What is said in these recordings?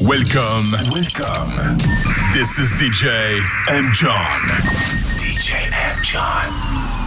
Welcome, welcome. This is DJ M. John. DJ M. John.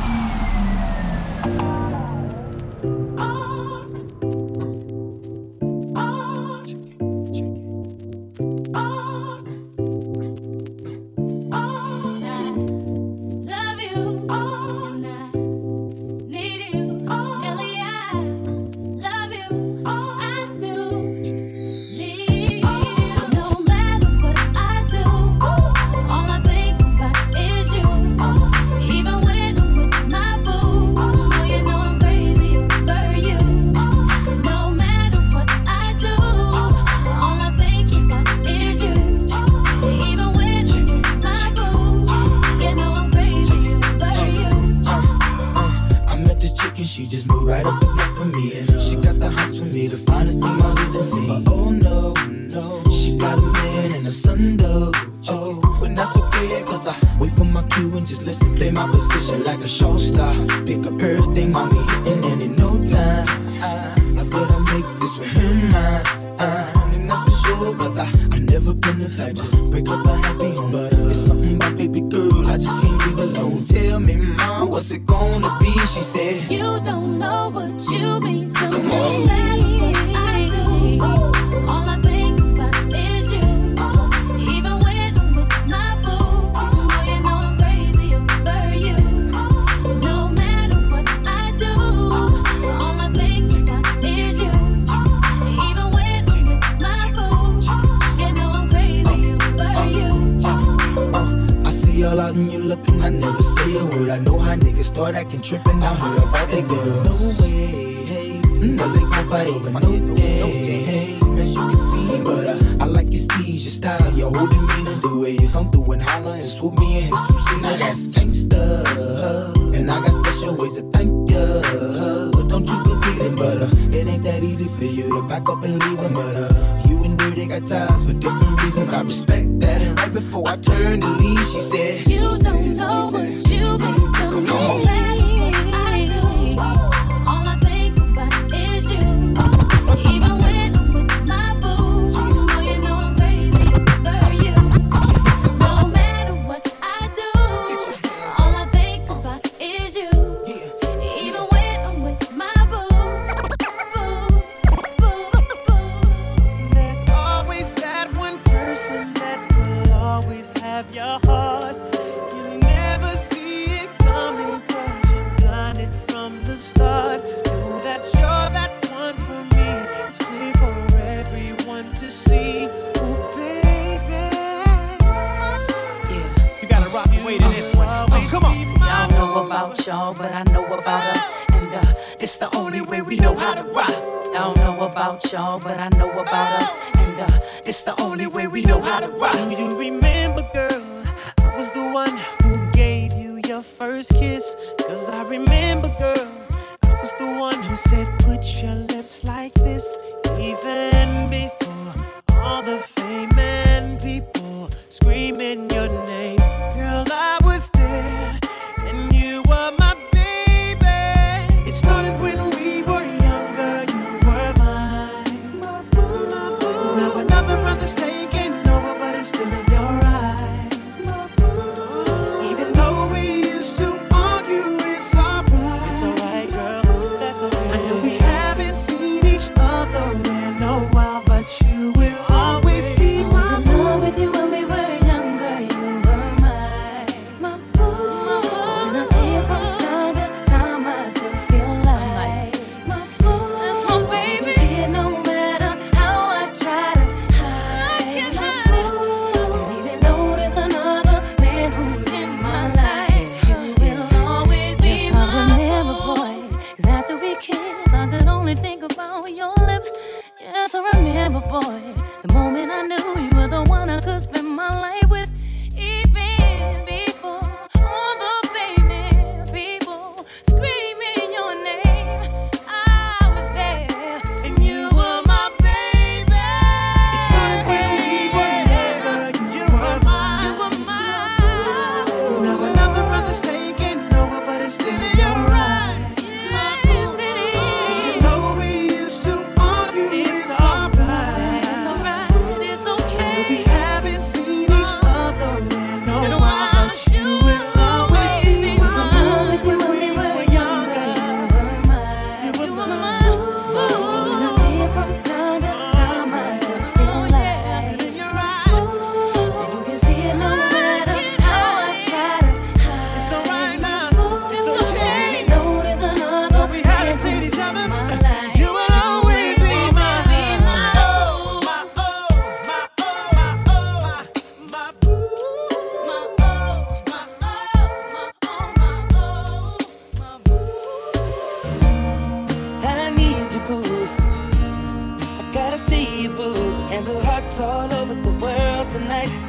niggas start acting trippin', I'm uh-huh. about the girls. No way, hey, mm-hmm. well, they gon' fight over no, day, no day. As you can see, but uh, I like your steeze, your style, your whole demeanor, the way you come through and holler and swoop me in his two seater. Now that's gangsta, uh, and I got special ways to thank ya. But don't you forget it, but uh, it ain't that easy for you to back up and leave him, but uh, you and dirty they got ties for different reasons. I respect that, and right before I turned to leave, she said, You don't know she said,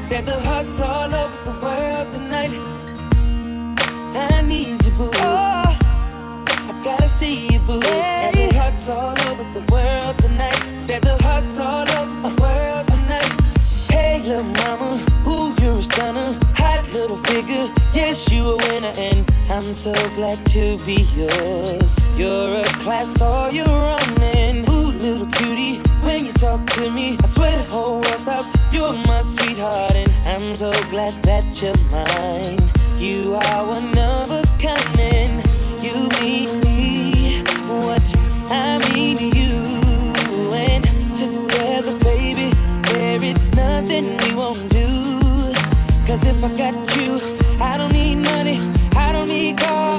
Said the hearts all over the world tonight. I need you, boo. Oh, I gotta see you, boo. Hey. The hearts all over the world tonight. Said the hearts all over the world tonight. Hey, little mama, ooh, you're a stunner. Hot little figure, yes, you a winner. And I'm so glad to be yours. You're a class all your own to me. I swear the whole world stops. You're my sweetheart, and I'm so glad that you're mine. You are one of a kind, and you mean me what I mean to you. And together, baby, there is nothing we won't do. Cause if I got you, I don't need money, I don't need cars.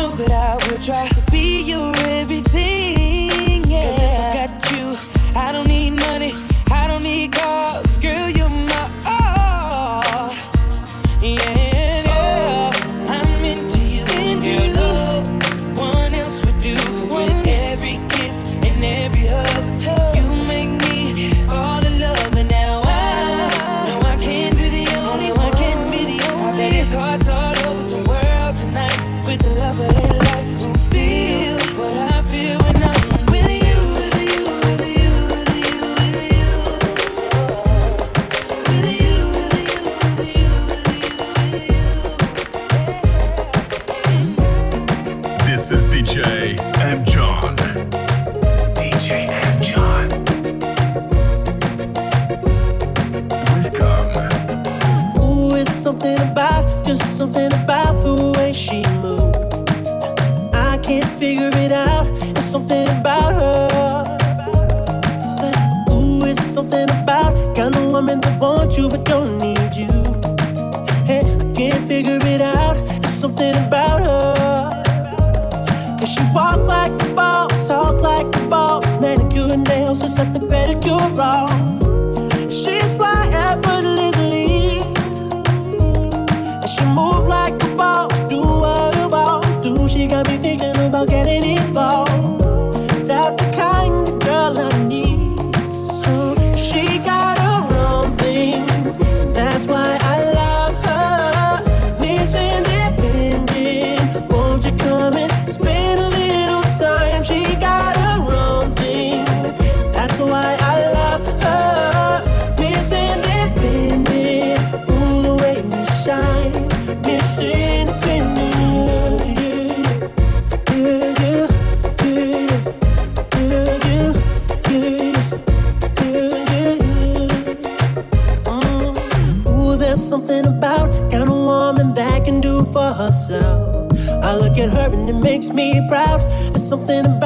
knew that I makes me proud. It's something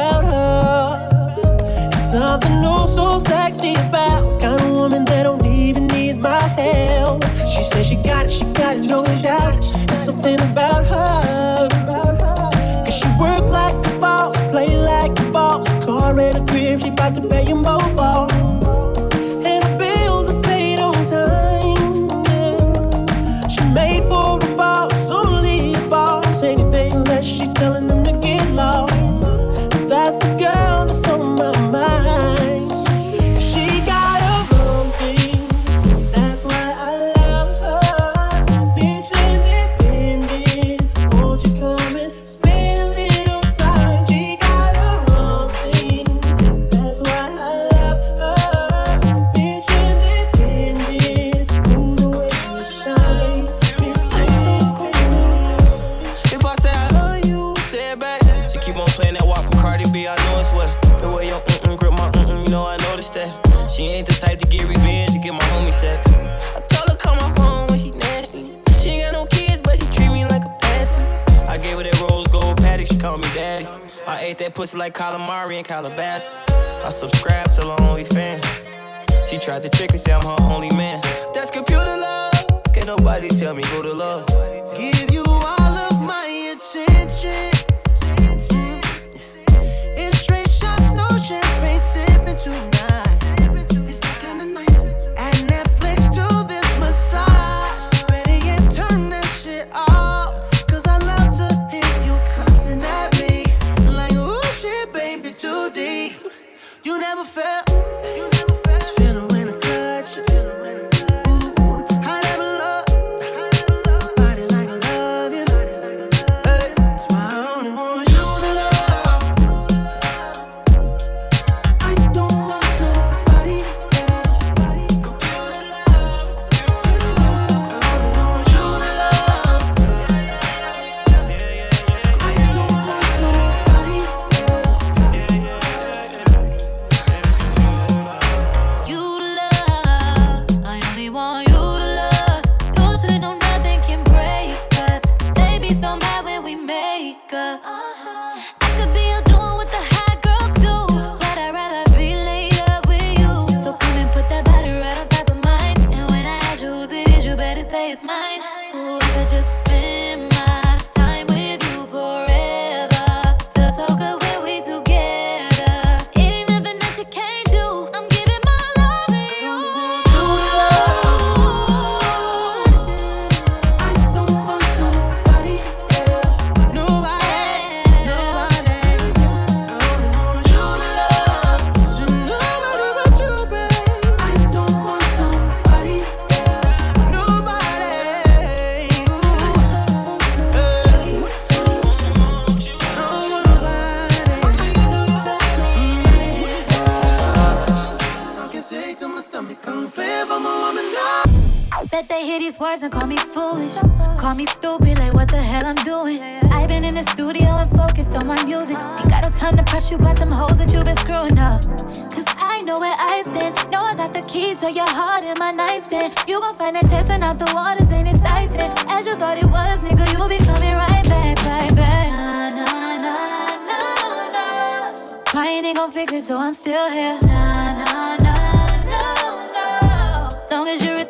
Bet they hear these words and call me foolish. Call me stupid, like what the hell I'm doing. I've been in the studio and focused on my music. Ain't got no time to press you about them hoes that you've been screwing up. Cause I know where I stand. Know I got the key to your heart in my nightstand. You gon' find that testing out the waters ain't exciting. As you thought it was, nigga, you'll be coming right back, right back. Nah, nah, nah, nah, nah. Crying ain't gon' fix it, so I'm still here. Nah.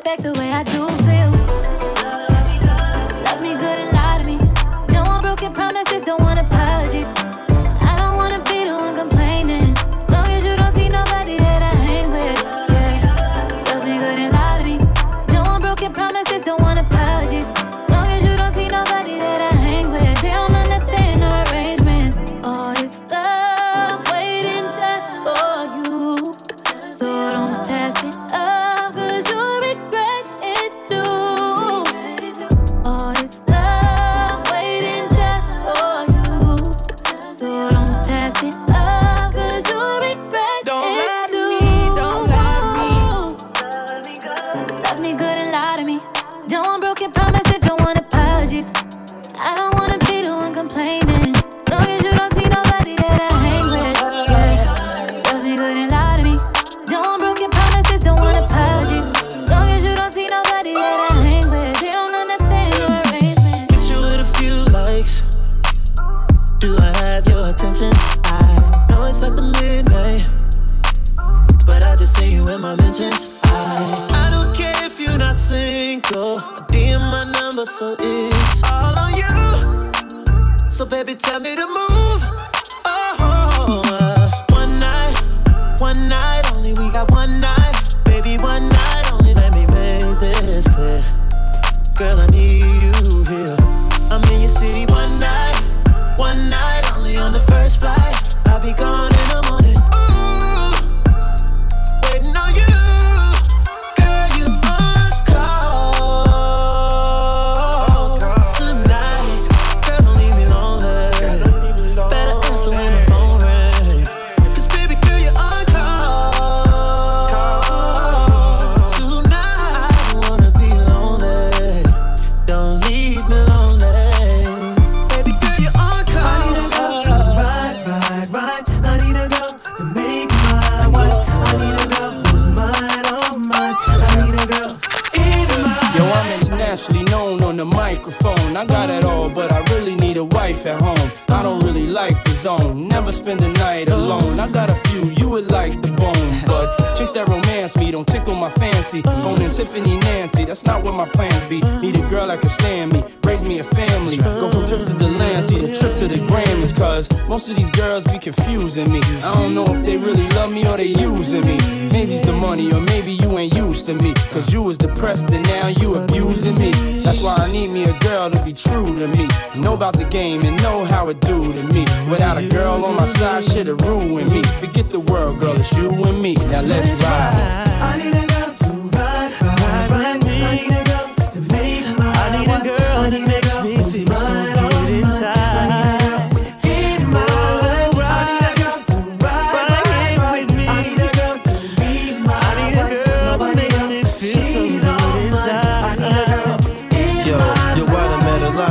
respect the way I do feel. Love me good and lie to me. Don't want broken promises, don't want apologies.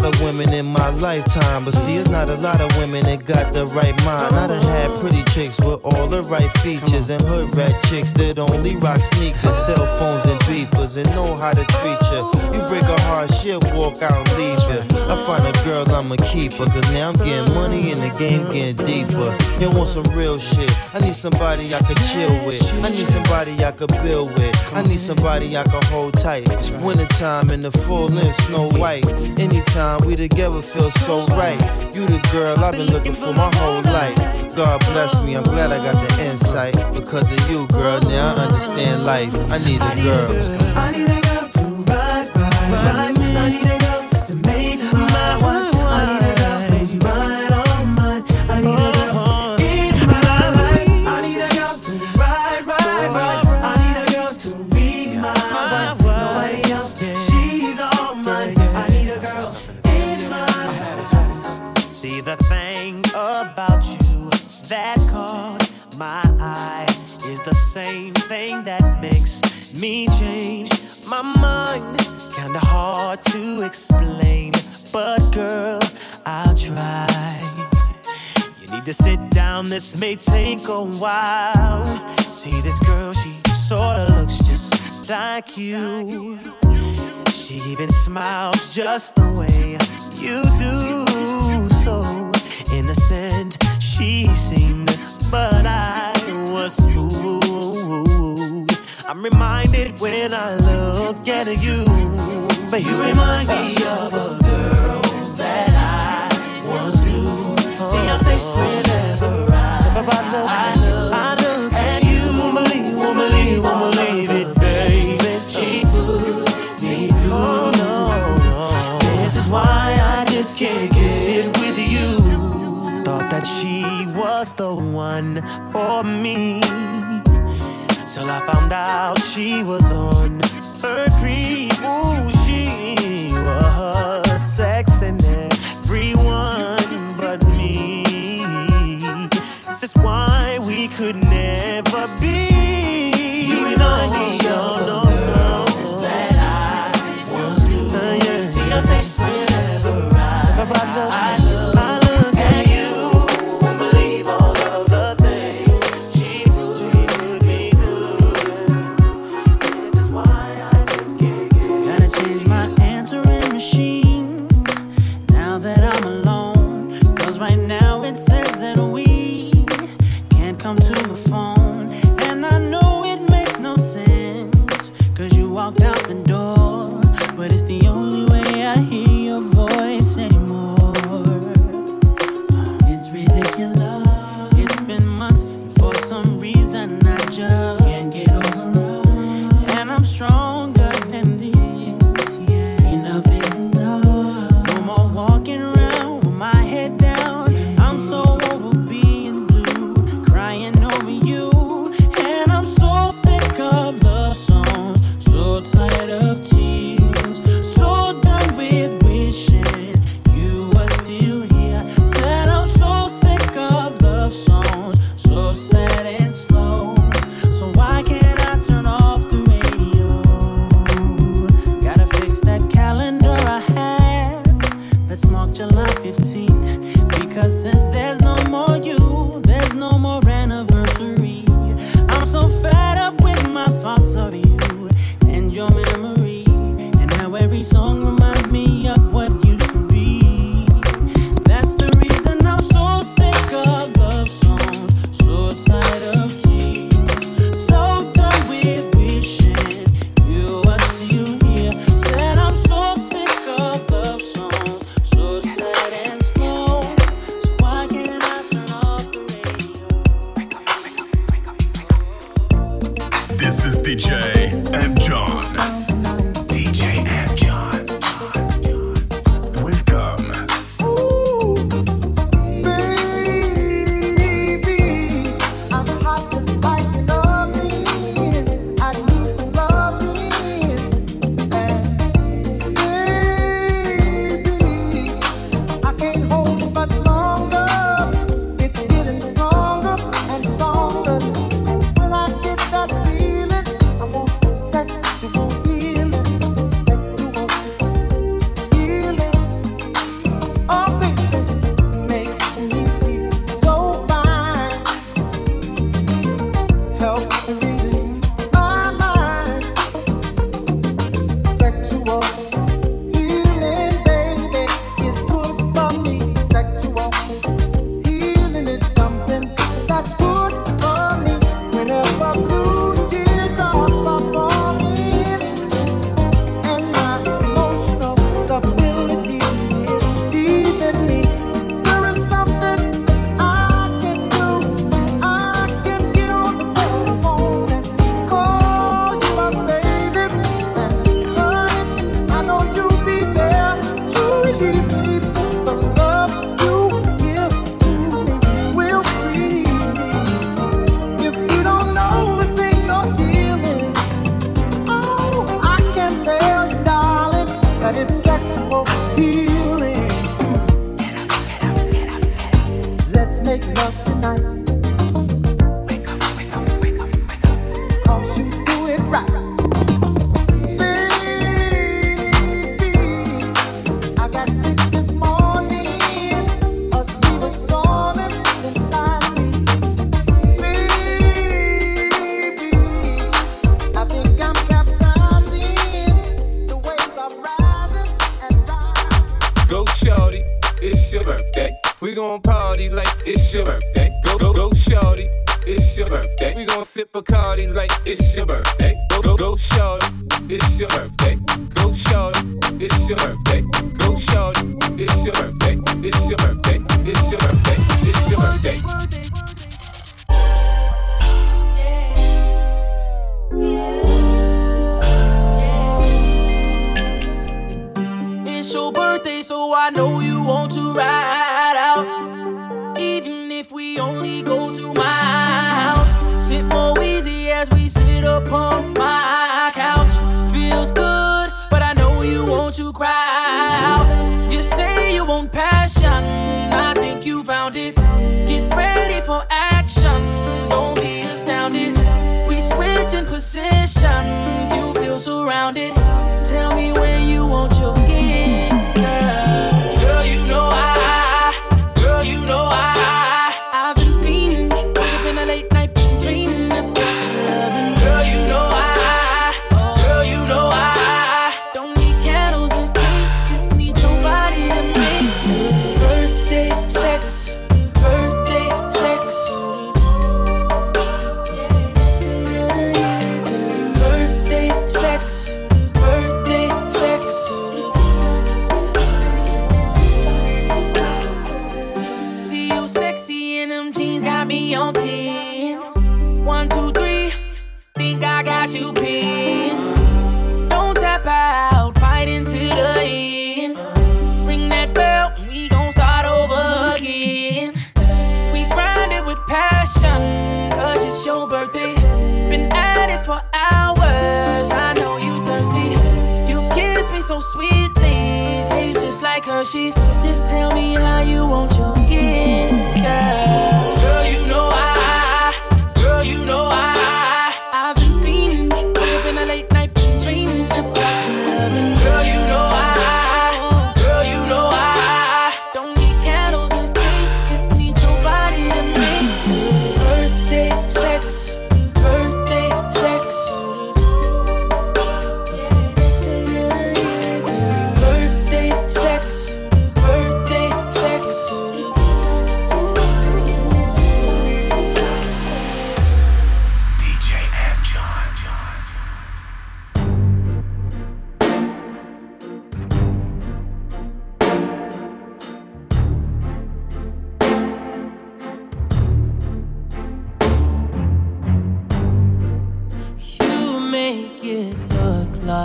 lot of women in my lifetime, but see, it's not a lot of women that got the right mind. I done had pretty chicks with all the right features, and hood rat chicks that only rock sneakers, cell phones, and beepers, and know how to treat you. You break a heart, she'll walk out and leave ya. I find a girl, I'ma keep her, cause now I'm getting money and the game getting deeper. You want some real shit? I need somebody I could chill with. I need somebody I could build with. I need somebody I could hold tight. Wintertime in the full length, Snow White. Anytime time we together feel so right. You the girl I've been looking for my whole life. God bless me, I'm glad I got the insight. Because of you, girl, now I understand life. I need a girl. to explain, but girl, I'll try. You need to sit down, this may take a while. See this girl, she sorta looks just like you. She even smiles just the way you do. So innocent she seemed, but I was fooled. I'm reminded when I look at you baby. You remind me of a girl that I once knew. See your face whenever I, I look. I look at you. Won't believe, won't believe, won't believe it, baby. She put me through. Oh, no, This is why I just can't get it with you. Thought that she was the one for me. Till I found out she was on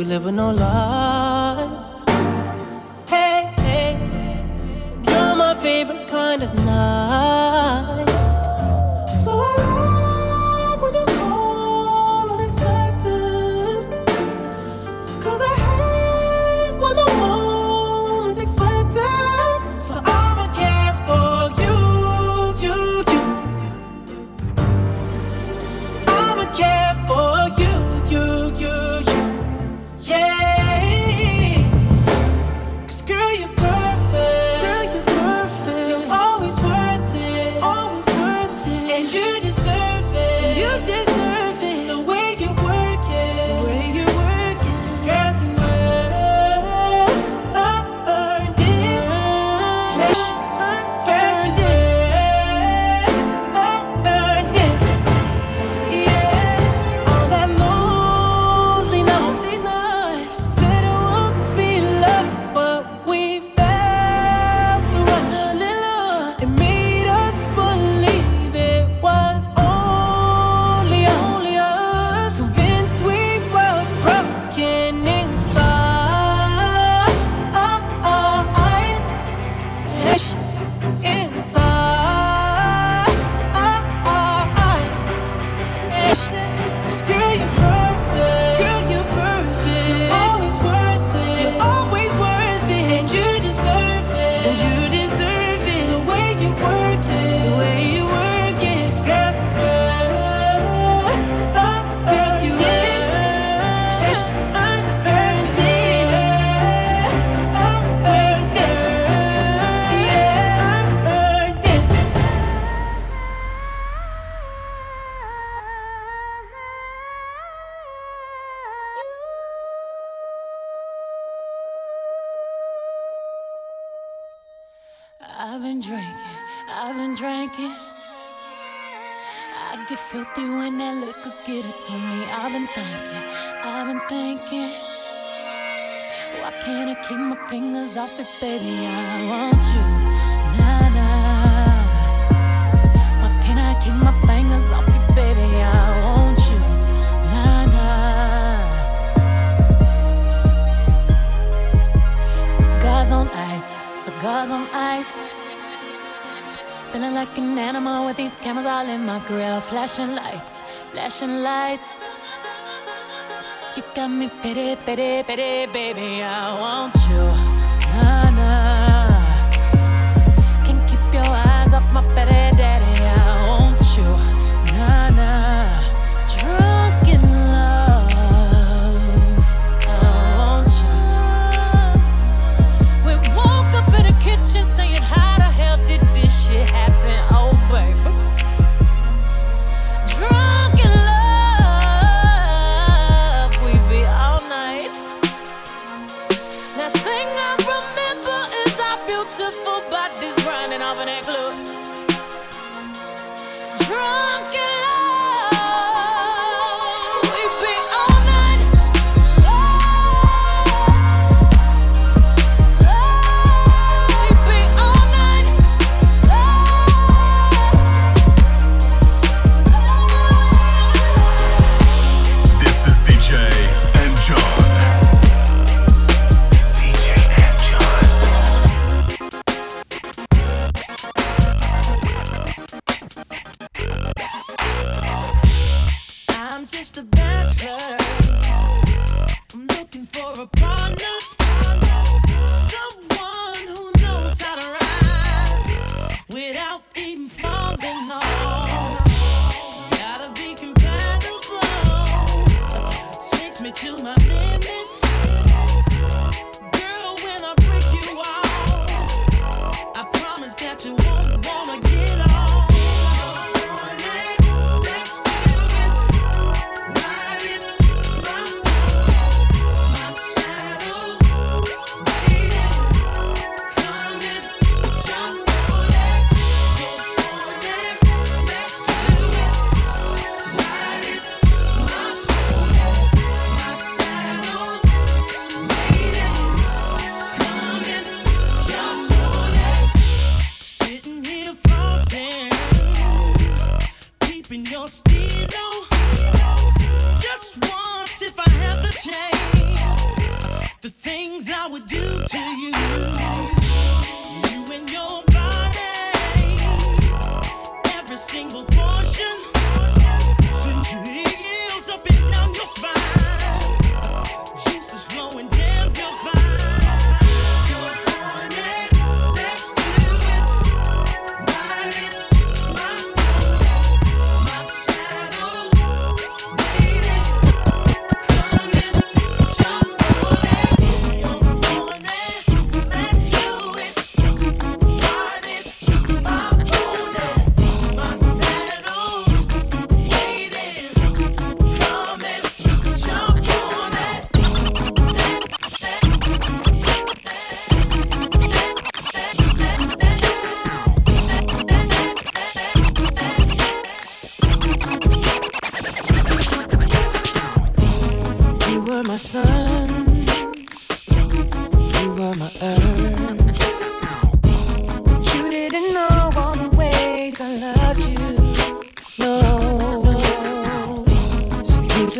we live on no. in my grill, flashing lights, flashing lights. You got me pity, pity, pity, baby. I want you. to my limits.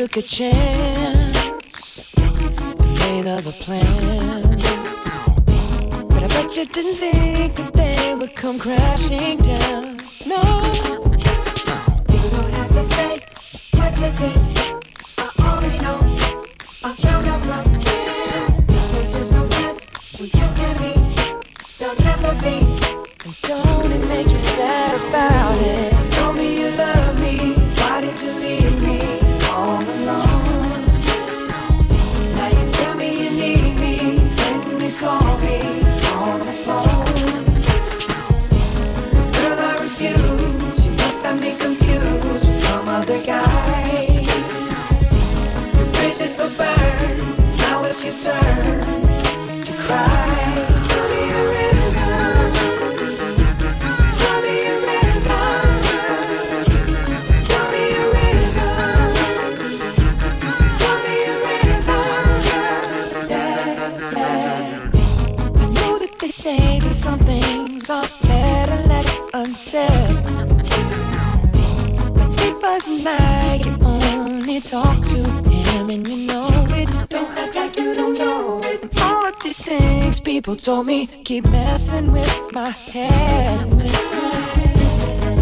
took a chance, made of a plan. But I bet you didn't think that they would come crashing down. No, you don't have to say what you did. Told me keep messing with my head.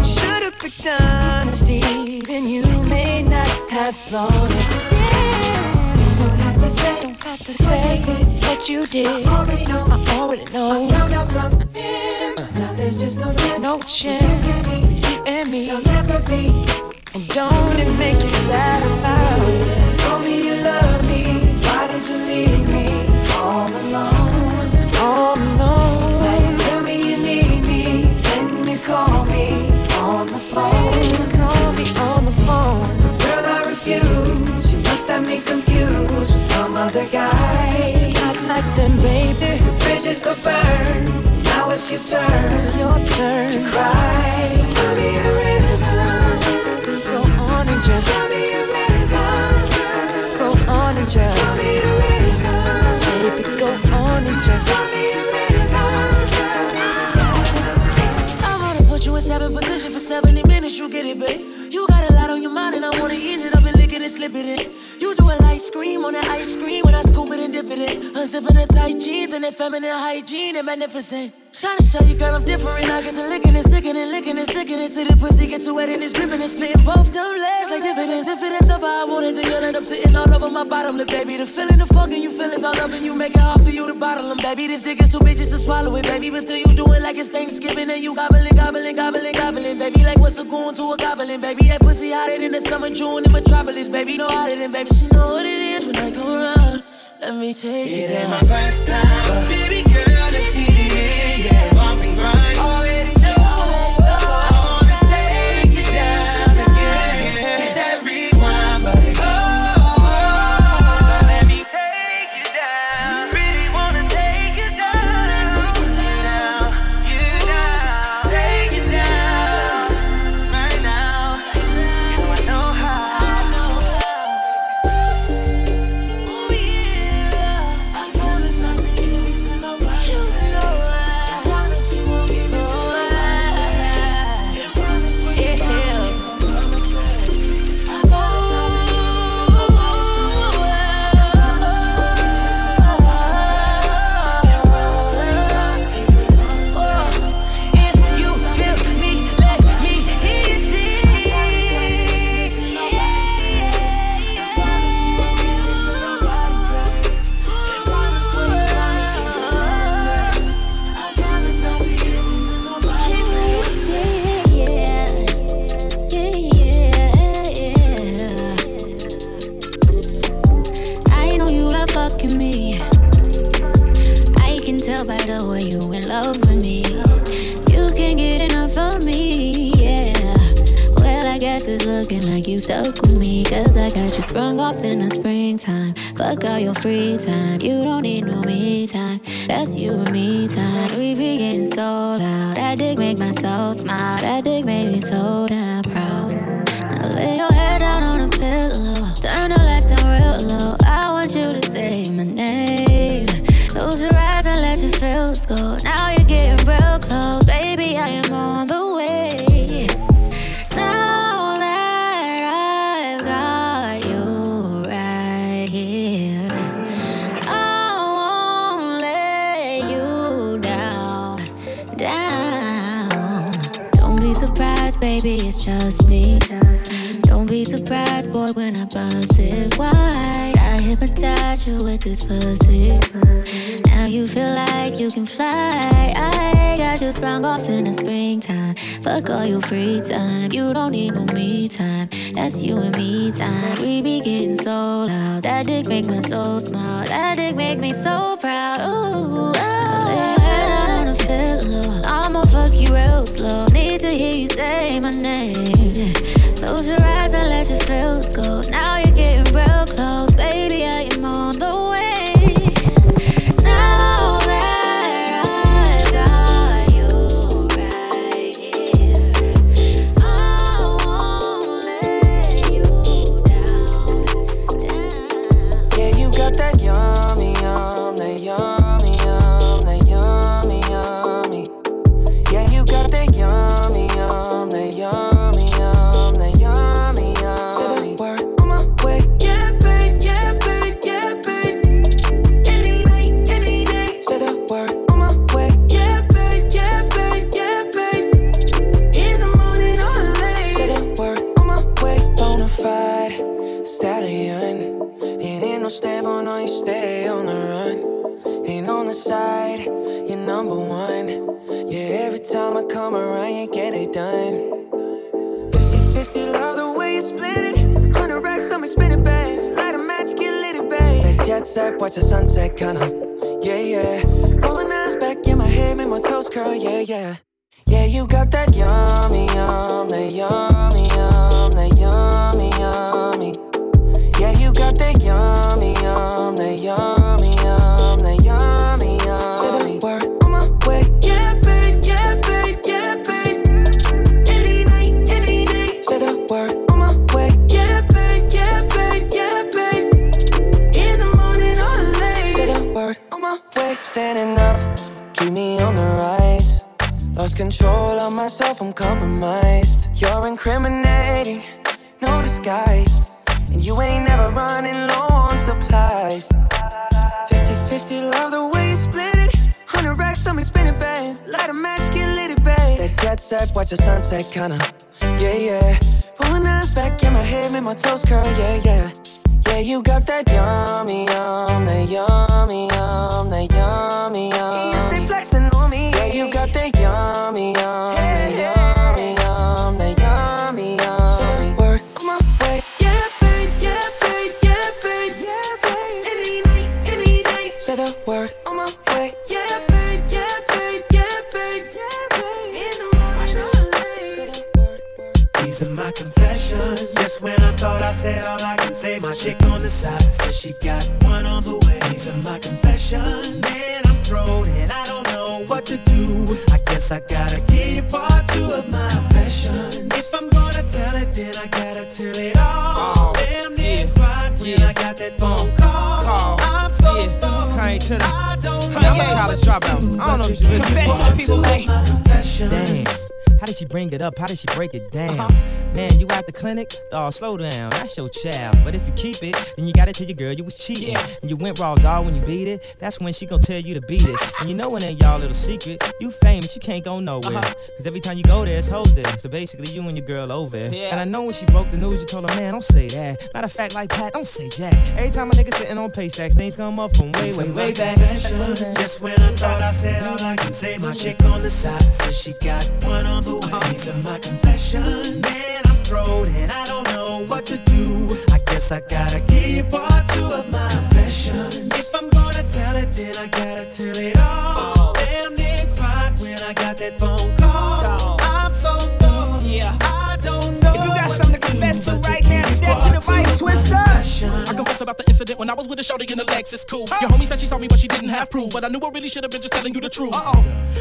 Should've picked honesty, then you may not have thought it. Don't have to say, don't have to say what you did. I already know. I already know. I found out from him. Now there's just no chance. No chance. You and me. You'll never be. And don't it make you sad your turn. It's your turn to cry. So tell me a river. Go on and just tell me a river. Go on and just tell me a river. Baby, go on and just tell me a river. I wanna put you in seven position for 70 minutes, you get it, babe. You got a lot on your mind, and I wanna ease it up and lick it and slip it in. You do a light scream on that ice cream when I scoop it and dip it in. Unzipping the tight jeans and that feminine hygiene and magnificent. Trying to show you, girl, I'm different. I get to licking and sticking and licking and sticking it till the pussy gets too wet and it's dripping and splitting both them legs like dividends. If it ends up how I want it, then you'll end up sitting all over my bottom lip, baby. The feeling, the fucking you feel is all up and you make it hard for you to bottle them, baby. This dick is too bitches to swallow it, baby. But still, you do it like it's Thanksgiving and you gobbling, gobbling, gobbling, gobbling, baby. Like what's a going to a goblin, baby? That pussy hotter than the summer June in Metropolis, baby. No hotter than, baby. She know what it is when I come around. Let me take It it ain't my first time, but baby girl, Fuck all your free time. You don't need no me time. That's you and me time. We be getting so loud. That dick make my soul smile. That dick make me so proud. Ooh, oh. Head on a pillow. I'ma fuck you real slow. Need to hear you say my name. Close your eyes and let your feels go. Now you're getting real close, baby. I am on the. You're incriminating, no disguise. And you ain't never running low on supplies. 50 50, love the way you split it. 100 racks me, spin it, babe. Light a match, get lit, it, babe. That jet set, watch the sunset, kinda. Yeah, yeah. Rolling eyes back in my head, make my toes curl, yeah, yeah. Yeah, you got that yummy, yum, that yummy, yum, that yummy, yum. You stay flexing on me. Yeah, you got that yummy, yum, that yummy, said all I can say, my chick on the side says she got one on the way. These are my confessions. Man, I'm thrown and I don't know what to do. I guess I gotta give part two of my confessions. If I'm gonna tell it, then I gotta tell it all. Damn near cried when I got that phone call. I'm so thrown. Kanye to I don't know. I'm a college dropout. I don't know if you listen. Confess to the people, hey. Damn. How did she bring it up? How did she break it down? Uh-huh. Man, you at the clinic? Oh, slow down. That's your child. But if you keep it, then you got it to tell your girl you was cheating. And you went raw dog when you beat it. That's when she gon' tell you to beat it. And you know it ain't y'all little secret. You famous, you can't go nowhere. Uh-huh. Cause every time you go there, it's hoes there. So basically, you and your girl over. Yeah. And I know when she broke the news, you told her, man, don't say that. Matter of fact, like Pat, don't say Jack. Every time a nigga sitting on Paysacks, things come up from way, way, way back. Just when I thought I said all I can say, my chick on the side says she got one on the way. These are my confessions. Man, I'm thrown and I don't know what to do. I guess I gotta keep you part two of my confessions. If I'm gonna tell it, then I gotta tell it all. Damn near cried when I got that phone call. I'm so thrown. Yeah. I don't know. If you got something to confess to right give now, me step to the two right, of Twister. I confess about the incident when I was with a shorty in the Lexus cool. Your homie said she saw me, but she didn't have proof. But I knew I really should have been just telling you the truth.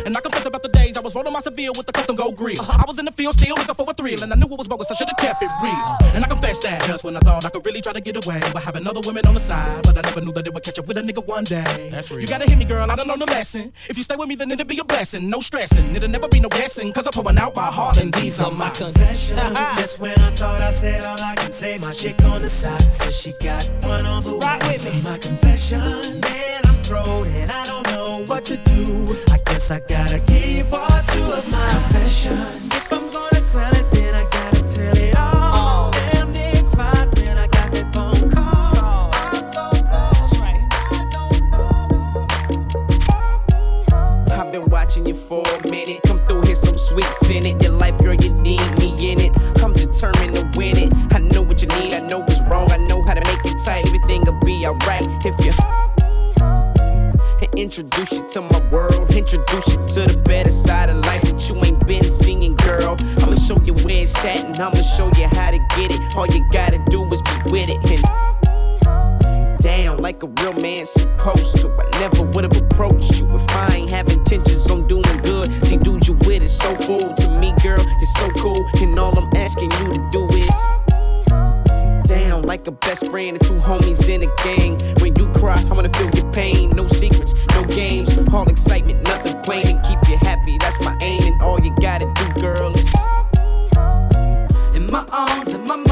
And I confess about the days I was rolling my Seville with the custom gold grill. I was in the field still looking for a thrill, and I knew it was bogus. I should have kept it real. And I confess that just when I thought I could really try to get away, but having other women on the side, but I never knew that it would catch up with a nigga one day. That's real. You gotta hear me, girl. I done learned a lesson. If you stay with me, then it'll be a blessing. No stressing. It'll never be no guessing, cause I'm pouring out my heart, and these are my confessions. Just when I thought I said all I can say, my chick on the side says she got one on the Rock way. with me. These are my confessions. Man, I'm thrown and I don't know what to do. I gotta keep part two of my confessions. If I'm gonna tell it, then I gotta tell it all. Damn near cried when I got that phone call. I'm so lost. I don't know. I've been watching you for a minute. Come through here, some sweets in it. Your life, girl, you need me in it. I'm determined to win it. I know what you need, I know what's wrong. I know how to make it tight. Everything will be alright if you. Introduce you to my world. Introduce you to the better side of life that you ain't been seeing, girl. I'ma show you where it's at, and I'ma show you how to get it. All you gotta do is be with it. And down like a real man supposed to. I never would have approached you if I ain't have intentions on doing good. See, dude, you with it so full to me, girl. You're so cool, and all I'm asking you to do a best friend and two homies in a gang. When you cry, I wanna feel your pain. No secrets, no games, all excitement, nothing plain. And keep you happy, that's my aim. And all you gotta do, girl, is In my arms, in my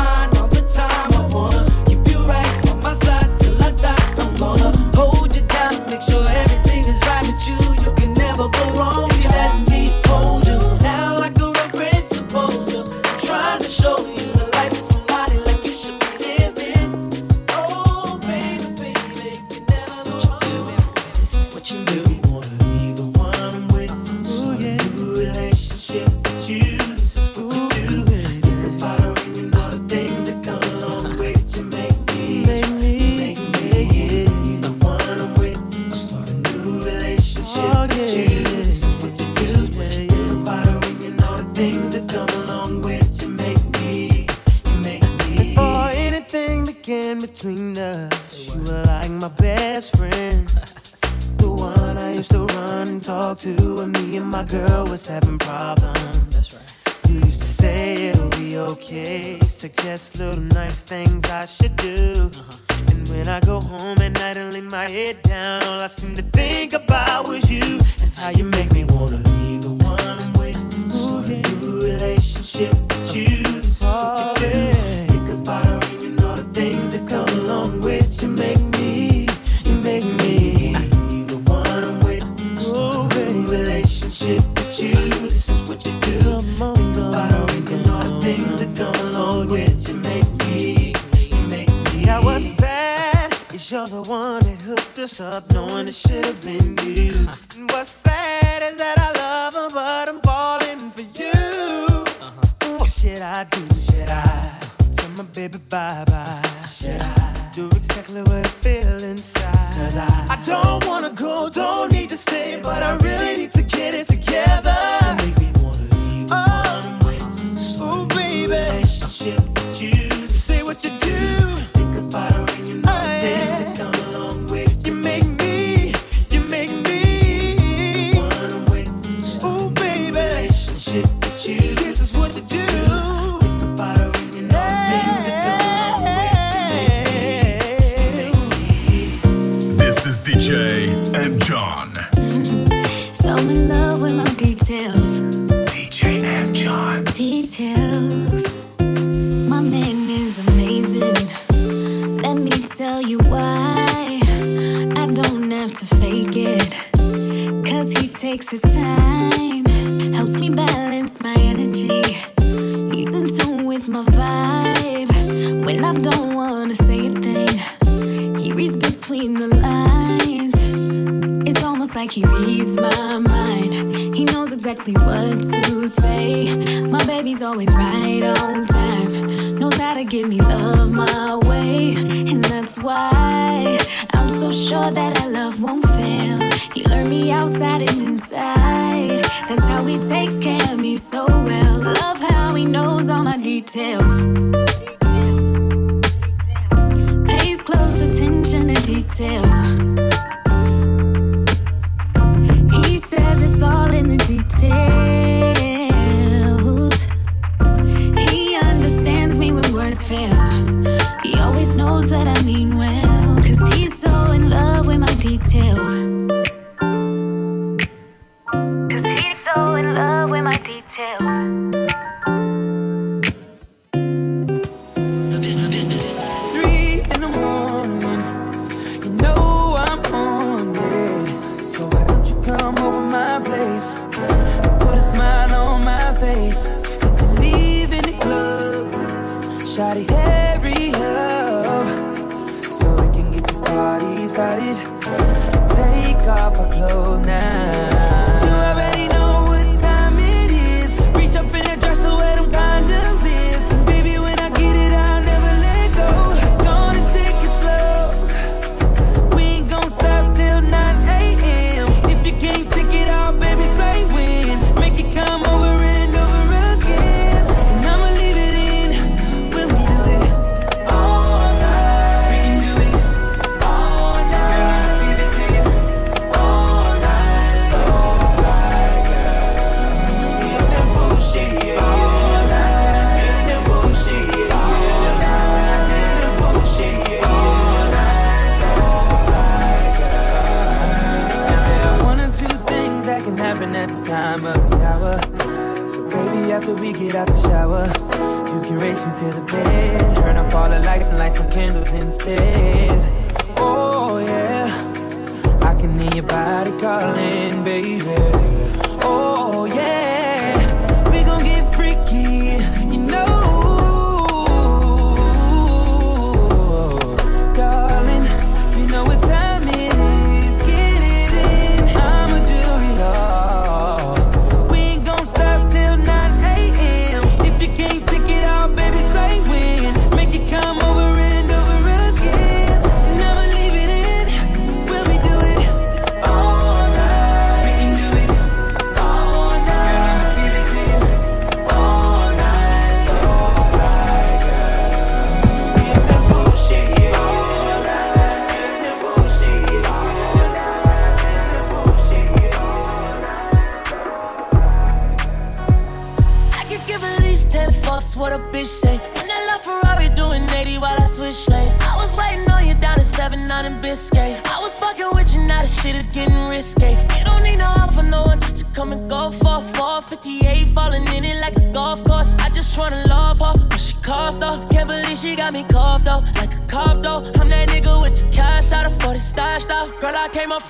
Three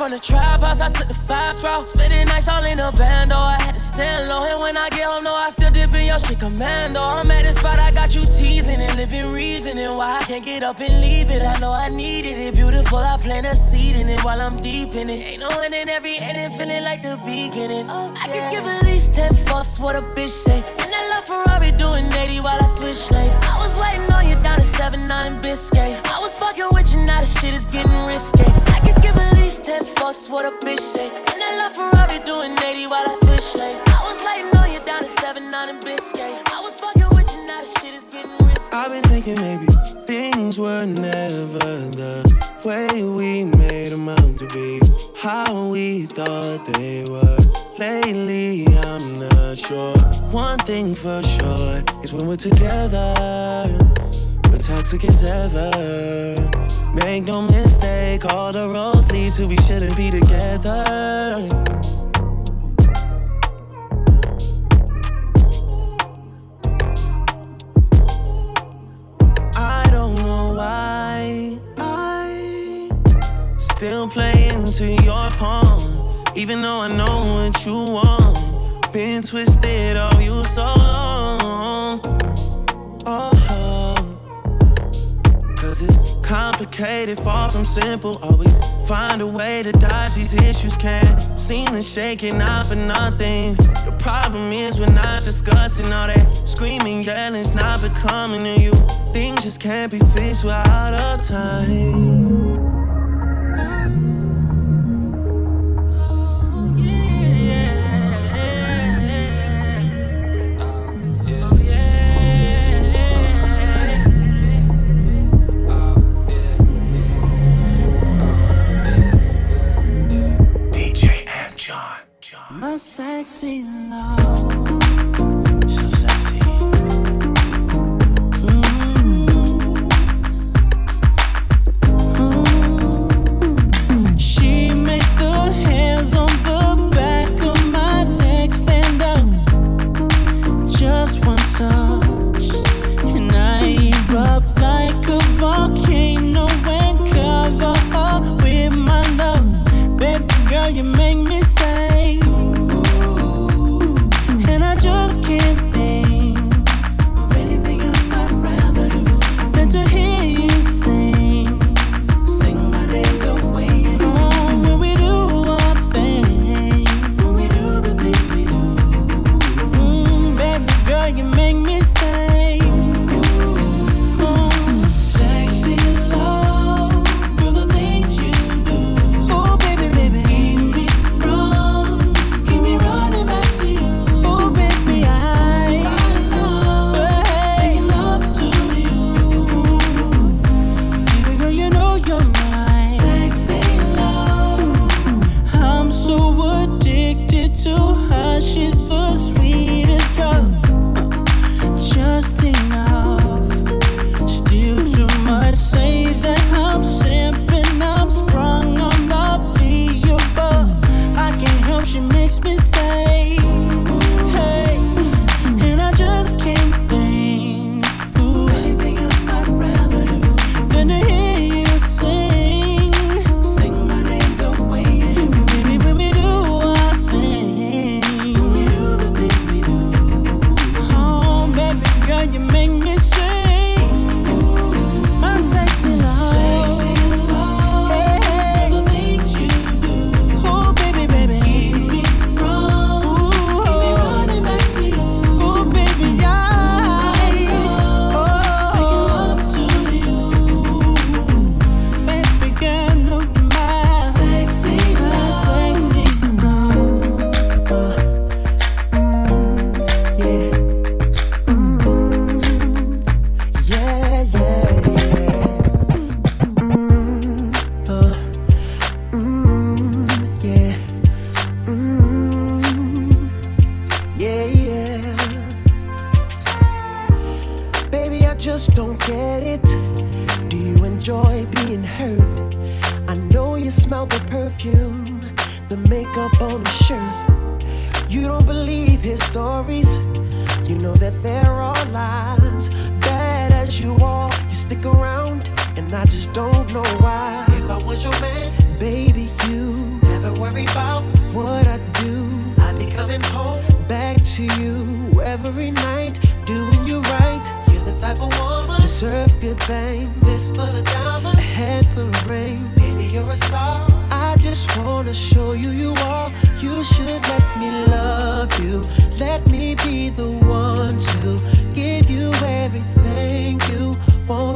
from the trap house, I took the fast route. Spitting nights all in a band, oh, I had to stand low. And when I get home, no, I still dip in your shit commando. I'm at the spot, I got you teasing and living reasoning why I can't get up and leave it. I know I needed it, beautiful. I plant a seed in it while I'm deep in it. Ain't no end in every ending, feeling like the beginning. Okay. I could give at least 10 fucks what a bitch say. Doing 80 while I switch lanes. I was waiting on you down to 7 9 Biscayne. I was fucking with you, now the shit is getting risky. I could give at least 10 fucks what a bitch say. And I love Ferrari doing 80 while I switch lanes. I was waiting on you down to 7 9 in Biscayne. I was fucking with you, now the shit is getting risky. I've been thinking maybe things were never the way we made them out to be. How we thought they were. Lately, I'm not sure. One thing for sure is when we're together, we're toxic as ever. Make no mistake, all the roads lead to we shouldn't be together. I don't know why I still play into your palm, even though I know what you want. Been twisted on you so long. Oh, cause it's complicated, far from simple. Always find a way to dodge these issues. Can't seem to shake it out for nothing. The problem is we're not discussing all that screaming, yelling's not becoming to you. Things just can't be fixed without a time. Sexy love. And I just don't know why. If I was your man, baby, you never worry about what I do. I'd be coming home back to you every night, doing you right. You're the type of woman deserve good fame. This full of diamonds, a head full of rain. Baby, you're a star. I just wanna show you you are. You should let me love you. Let me be the one to give you everything you want and need. A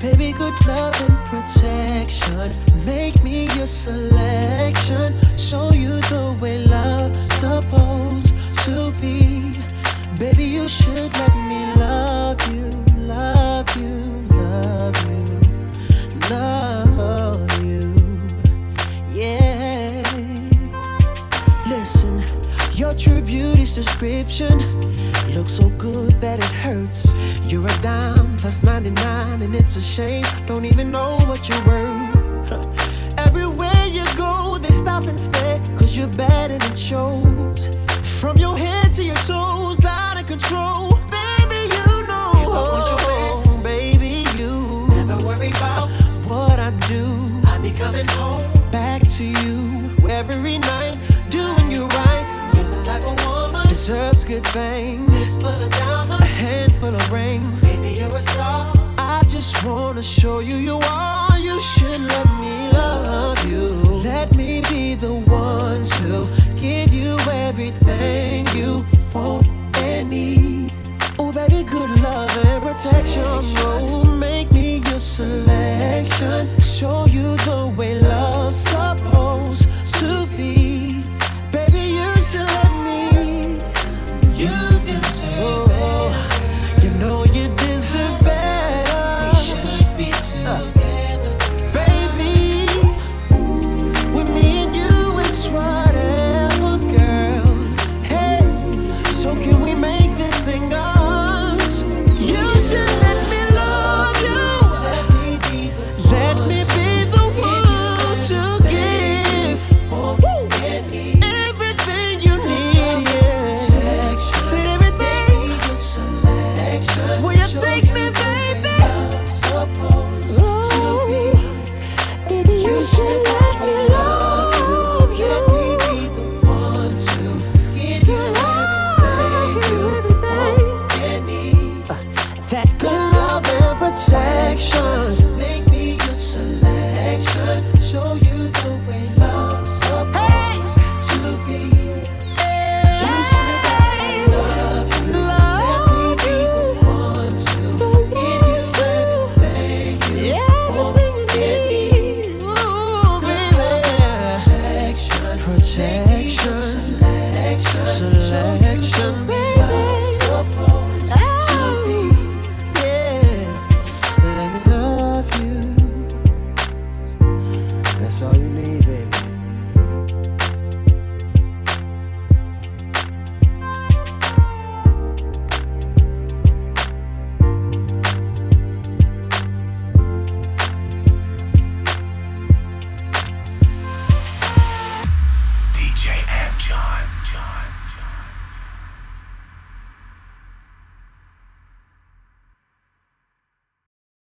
baby, good love and protection. Make me your selection. Show you the way love's supposed to be. Baby, you should let me love you, love you, love you, love you. Yeah. Listen, your true beauty's description looks so good that it hurts. A dime plus 99, and it's a shame. Don't even know what you're worth. Everywhere you go, they stop and stare, cause you're bad and it shows. From your head to your toes, out of control. Baby, you know. I was your man, oh, baby, you never worry about what I do. I'd be coming home back to you every night, doing you right. You're the type of woman deserves good things. Wanna show you you are. You should let me love you. Let me be the one to